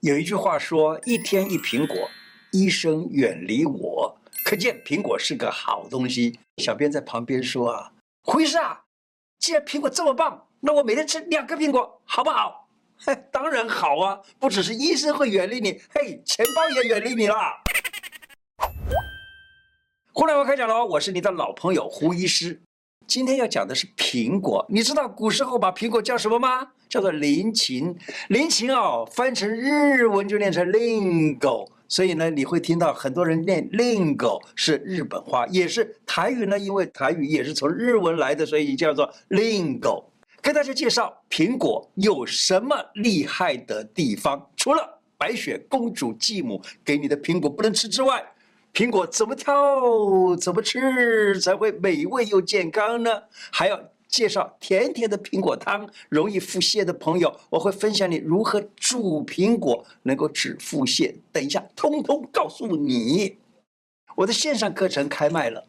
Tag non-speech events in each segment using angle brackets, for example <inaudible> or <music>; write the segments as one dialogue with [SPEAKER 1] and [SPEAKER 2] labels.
[SPEAKER 1] 有一句话说：“一天一苹果，医生远离我。”可见苹果是个好东西。小编在旁边说：“啊，胡医师啊，既然苹果这么棒，那我每天吃两个苹果好不好？”嘿，当然好啊！不只是医生会远离你，嘿，钱包也远离你啦。胡乃文开讲了，我是你的老朋友胡医师。今天要讲的是苹果。你知道古时候把苹果叫什么吗？叫做林琴，林琴哦，翻成日文就念成 lingo。所以呢，你会听到很多人念 lingo 是日本话，也是台语呢，因为台语也是从日文来的，所以叫做 lingo。跟大家介绍苹果有什么厉害的地方，除了白雪公主继母给你的苹果不能吃之外。苹果怎么挑、怎么吃才会美味又健康呢？还要介绍甜甜的苹果汤，容易腹泻的朋友，我会分享你如何煮苹果能够止腹泻。等一下，通通告诉你。我的线上课程开卖了，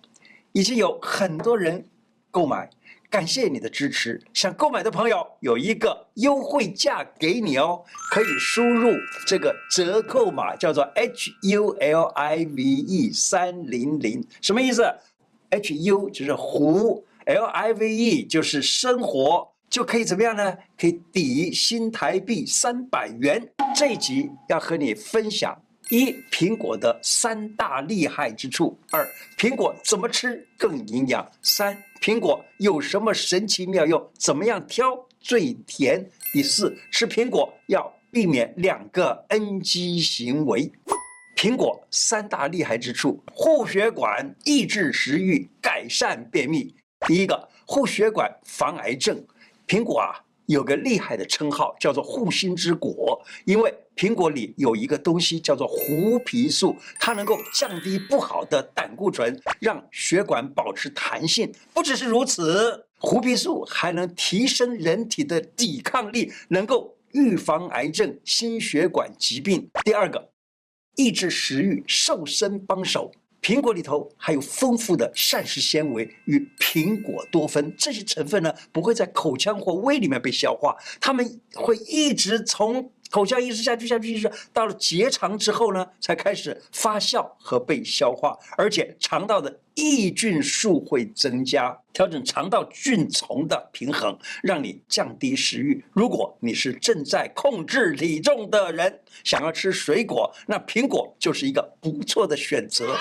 [SPEAKER 1] 已经有很多人购买。感谢你的支持，想购买的朋友有一个优惠价给你哦，可以输入这个折扣码，叫做 H U L I V E 三零零，什么意思？H U 就是胡，L I V E 就是生活，就可以怎么样呢？可以抵新台币三百元。这一集要和你分享。一、苹果的三大厉害之处；二、苹果怎么吃更营养；三、苹果有什么神奇妙用？怎么样挑最甜？第四，吃苹果要避免两个 NG 行为。苹果三大厉害之处：护血管、抑制食欲、改善便秘。第一个，护血管防癌症。苹果啊。有个厉害的称号叫做护心之果，因为苹果里有一个东西叫做槲皮素，它能够降低不好的胆固醇，让血管保持弹性。不只是如此，槲皮素还能提升人体的抵抗力，能够预防癌症、心血管疾病。第二个，抑制食欲、瘦身帮手。苹果里头还有丰富的膳食纤维与苹果多酚，这些成分呢，不会在口腔或胃里面被消化，它们会一直从口腔一直下去下去一直，到了结肠之后呢，才开始发酵和被消化，而且肠道的益菌数会增加，调整肠道菌丛的平衡，让你降低食欲。如果你是正在控制体重的人，想要吃水果，那苹果就是一个不错的选择。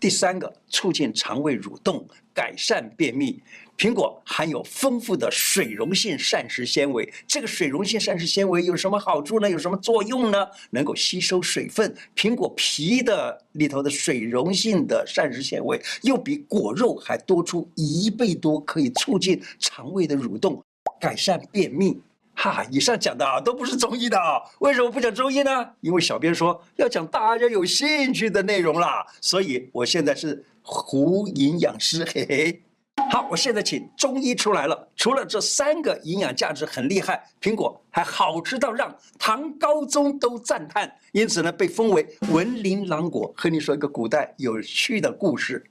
[SPEAKER 1] 第三个，促进肠胃蠕动，改善便秘。苹果含有丰富的水溶性膳食纤维。这个水溶性膳食纤维有什么好处呢？有什么作用呢？能够吸收水分。苹果皮的里头的水溶性的膳食纤维又比果肉还多出一倍多，可以促进肠胃的蠕动，改善便秘。哈，以上讲的啊都不是中医的啊，为什么不讲中医呢？因为小编说要讲大家有兴趣的内容啦，所以我现在是胡营养师，嘿嘿。好，我现在请中医出来了。除了这三个营养价值很厉害，苹果还好吃到让唐高宗都赞叹，因此呢被封为文林郎果。和你说一个古代有趣的故事，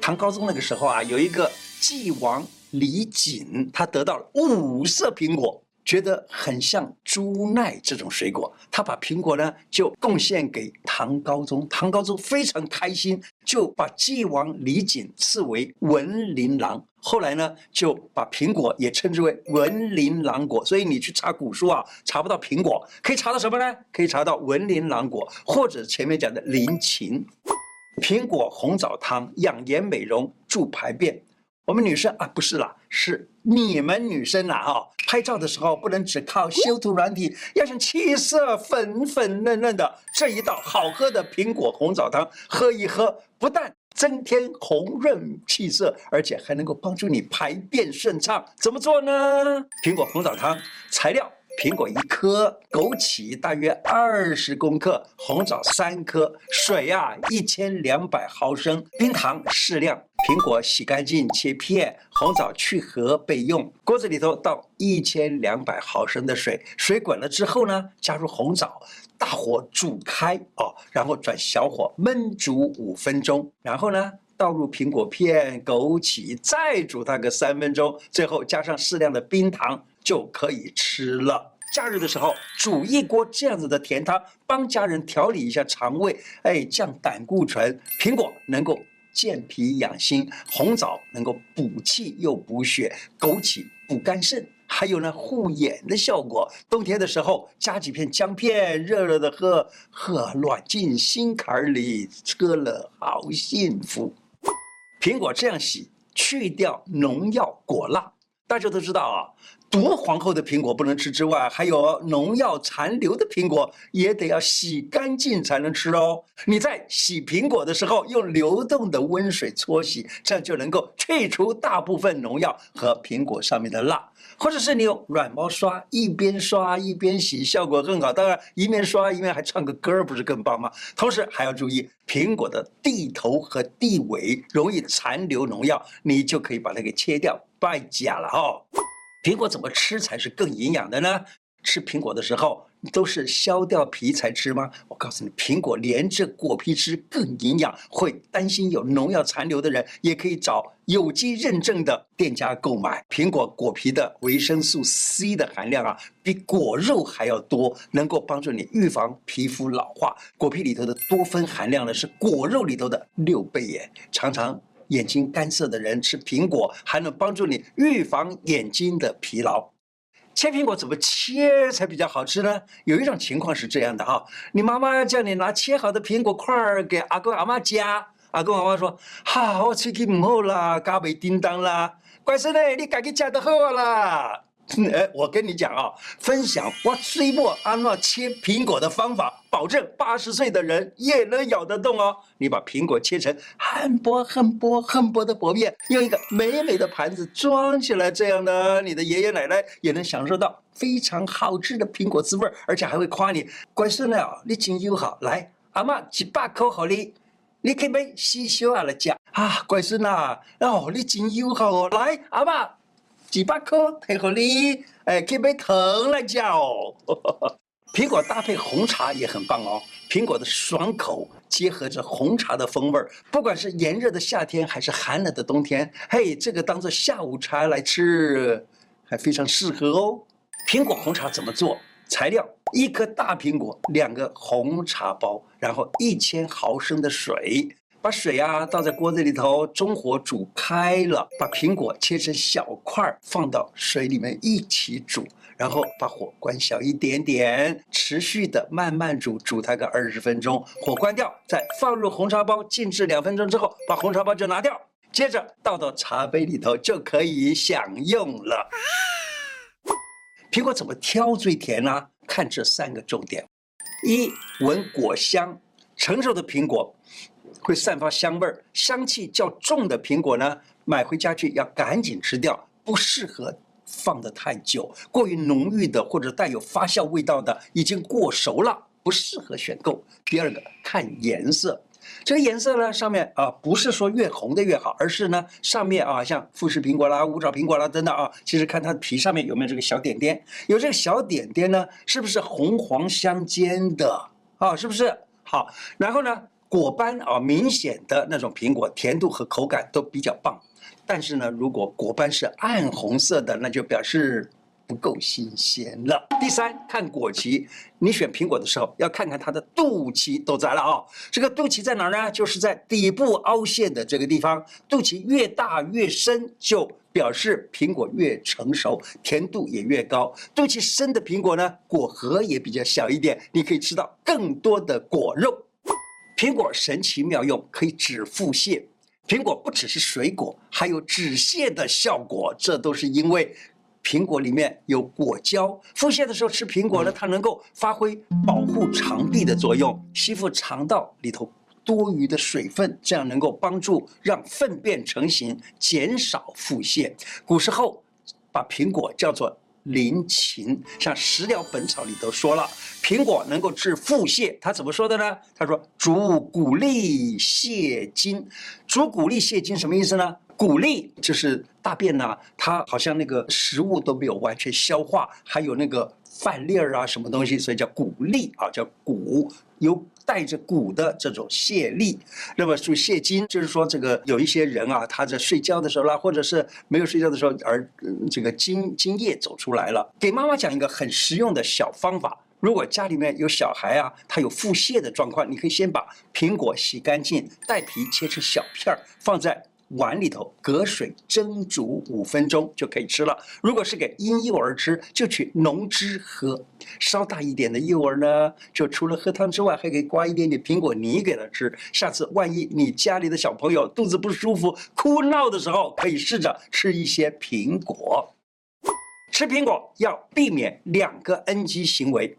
[SPEAKER 1] 唐高宗那个时候啊，有一个晋王李璟，他得到了五色苹果。觉得很像猪奈这种水果，他把苹果呢就贡献给唐高宗，唐高宗非常开心，就把晋王李璟赐为文林郎。后来呢就把苹果也称之为文林郎果。所以你去查古书啊，查不到苹果，可以查到什么呢？可以查到文林郎果，或者前面讲的麟禽。苹果红枣汤养颜美容助排便。我们女生啊，不是啦，是你们女生啦啊！拍照的时候不能只靠修图软体，要想气色粉粉嫩嫩的，这一道好喝的苹果红枣汤，喝一喝，不但增添红润气色，而且还能够帮助你排便顺畅。怎么做呢？苹果红枣汤材料。苹果一颗，枸杞大约二十公克，红枣三颗，水啊一千两百毫升，冰糖适量。苹果洗干净切片，红枣去核备用。锅子里头倒一千两百毫升的水，水滚了之后呢，加入红枣，大火煮开哦，然后转小火焖煮五分钟，然后呢倒入苹果片、枸杞，再煮它个三分钟，最后加上适量的冰糖。就可以吃了。假日的时候煮一锅这样子的甜汤，帮家人调理一下肠胃，哎，降胆固醇。苹果能够健脾养心，红枣能够补气又补血，枸杞补肝肾。还有呢，护眼的效果。冬天的时候，加几片姜片，热热的喝，喝暖进心坎里，喝了好幸福。苹果这样洗，去掉农药果蜡。大家都知道啊，毒皇后的苹果不能吃之外，还有农药残留的苹果也得要洗干净才能吃哦。你在洗苹果的时候，用流动的温水搓洗，这样就能够去除大部分农药和苹果上面的蜡。或者是你用软毛刷，一边刷一边洗，效果更好。当然，一面刷一面还唱个歌，不是更棒吗？同时还要注意苹果的地头和地尾容易残留农药，你就可以把它给切掉。败家了哦！苹果怎么吃才是更营养的呢？吃苹果的时候都是削掉皮才吃吗？我告诉你，苹果连着果皮吃更营养。会担心有农药残留的人，也可以找有机认证的店家购买。苹果果皮的维生素 C 的含量啊，比果肉还要多，能够帮助你预防皮肤老化。果皮里头的多酚含量呢，是果肉里头的六倍耶，常常。眼睛干涩的人吃苹果，还能帮助你预防眼睛的疲劳。切苹果怎么切才比较好吃呢？有一种情况是这样的哈，你妈妈叫你拿切好的苹果块儿给阿公阿妈夹，阿公阿妈说：“好，我喙齿不好啦，加袂叮当啦，乖孙嘞，你自己夹得好啦。” <laughs> 哎，我跟你讲啊，分享我水果安怎切苹果的方法，保证八十岁的人也能咬得动哦。你把苹果切成很薄、很薄、很薄的薄片，用一个美美的盘子装起来，这样呢，你的爷爷奶奶也能享受到非常好吃的苹果滋味，而且还会夸你乖孙了哦，你真友好。来，阿妈几把口好你，你可以买四小啊来吃啊，乖孙呐，哦，你真友好哦。来，阿妈。几百颗配合你，哎，可以杯糖来嚼哦。<laughs> 苹果搭配红茶也很棒哦。苹果的爽口结合着红茶的风味儿，不管是炎热的夏天还是寒冷的冬天，嘿，这个当做下午茶来吃，还非常适合哦。苹果红茶怎么做？材料：一颗大苹果，两个红茶包，然后一千毫升的水。把水啊倒在锅子里头，中火煮开了，把苹果切成小块儿，放到水里面一起煮，然后把火关小一点点，持续的慢慢煮，煮它个二十分钟，火关掉，再放入红茶包，静置两分钟之后，把红茶包就拿掉，接着倒到茶杯里头就可以享用了。苹果怎么挑最甜呢？看这三个重点：一、闻果香，成熟的苹果。会散发香味儿，香气较重的苹果呢，买回家去要赶紧吃掉，不适合放得太久。过于浓郁的或者带有发酵味道的，已经过熟了，不适合选购。第二个，看颜色，这个颜色呢，上面啊，不是说越红的越好，而是呢，上面啊，像富士苹果啦、五爪苹果啦等等啊，其实看它的皮上面有没有这个小点点，有这个小点点呢，是不是红黄相间的啊？是不是？好，然后呢？果斑啊，明显的那种苹果，甜度和口感都比较棒。但是呢，如果果斑是暗红色的，那就表示不够新鲜了。第三，看果脐，你选苹果的时候要看看它的肚脐都在了啊。这个肚脐在哪儿呢？就是在底部凹陷的这个地方。肚脐越大越深，就表示苹果越成熟，甜度也越高。肚脐深的苹果呢，果核也比较小一点，你可以吃到更多的果肉。苹果神奇妙用，可以止腹泻。苹果不只是水果，还有止泻的效果，这都是因为苹果里面有果胶。腹泻的时候吃苹果呢，它能够发挥保护肠壁的作用，吸附肠道里头多余的水分，这样能够帮助让粪便成型，减少腹泻。古时候把苹果叫做临芩，像《食疗本草》里头说了，苹果能够治腹泻。他怎么说的呢？他说：“主谷粒泻精。”主谷粒泻精什么意思呢？谷粒就是大便呐、它好像那个食物都没有完全消化，还有那个饭粒儿啊，什么东西，所以叫谷粒啊，叫谷，有带着骨的这种泄力。那么就泄精，就是说这个有一些人啊，他在睡觉的时候啦，或者是没有睡觉的时候，而这个精精液走出来了。给妈妈讲一个很实用的小方法。如果家里面有小孩啊，他有腹泻的状况，你可以先把苹果洗干净，带皮切成小片儿，放在碗里头，隔水蒸煮五分钟就可以吃了。如果是给婴幼儿吃，就取浓汁喝。稍大一点的幼儿呢，就除了喝汤之外，还可以刮一点点苹果泥给他吃。下次万一你家里的小朋友肚子不舒服、哭闹的时候，可以试着吃一些苹果。吃苹果要避免两个 NG 行为。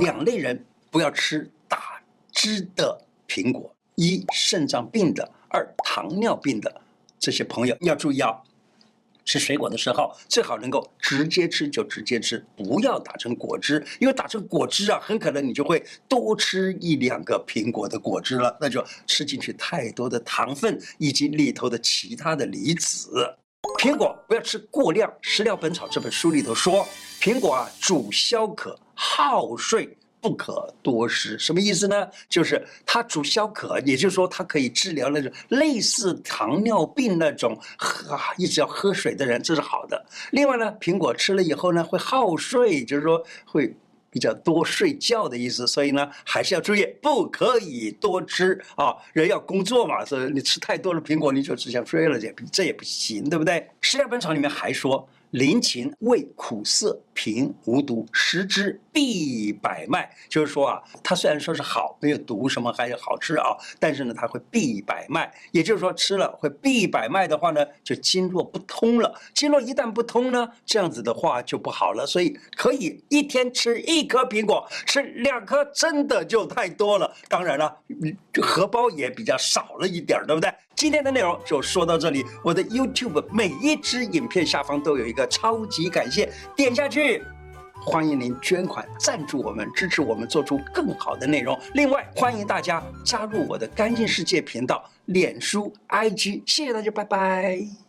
[SPEAKER 1] 两类人不要吃打汁的苹果：一肾脏病的，二糖尿病的。这些朋友要注意啊，吃水果的时候最好能够直接吃就直接吃，不要打成果汁，因为打成果汁啊，很可能你就会多吃一两个苹果的果汁了，那就吃进去太多的糖分以及里头的其他的离子。苹果不要吃过量，《食疗本草》这本书里头说，苹果啊主消渴。好睡不可多食，什么意思呢？就是它主消渴，也就是说它可以治疗那种类似糖尿病那种喝一直要喝水的人，这是好的。另外呢，苹果吃了以后呢，会好睡，就是说会比较多睡觉的意思。所以呢，还是要注意，不可以多吃啊。人要工作嘛，所以你吃太多的苹果，你就只想睡了，这这也不行，对不对？《食疗本草》里面还说。临芹味苦涩，平无毒，食之必百脉。就是说啊，它虽然说是好，没有毒，什么还是好吃啊，但是呢，它会闭百脉。也就是说，吃了会闭百脉的话呢，就经络不通了。经络一旦不通呢，这样子的话就不好了。所以可以一天吃一颗苹果，吃两颗真的就太多了。当然了，荷包也比较少了一点，对不对？今天的内容就说到这里。我的 YouTube 每一支影片下方都有一个超级感谢，点下去，欢迎您捐款赞助我们，支持我们做出更好的内容。另外，欢迎大家加入我的干净世界频道、脸书、IG。谢谢大家，拜拜。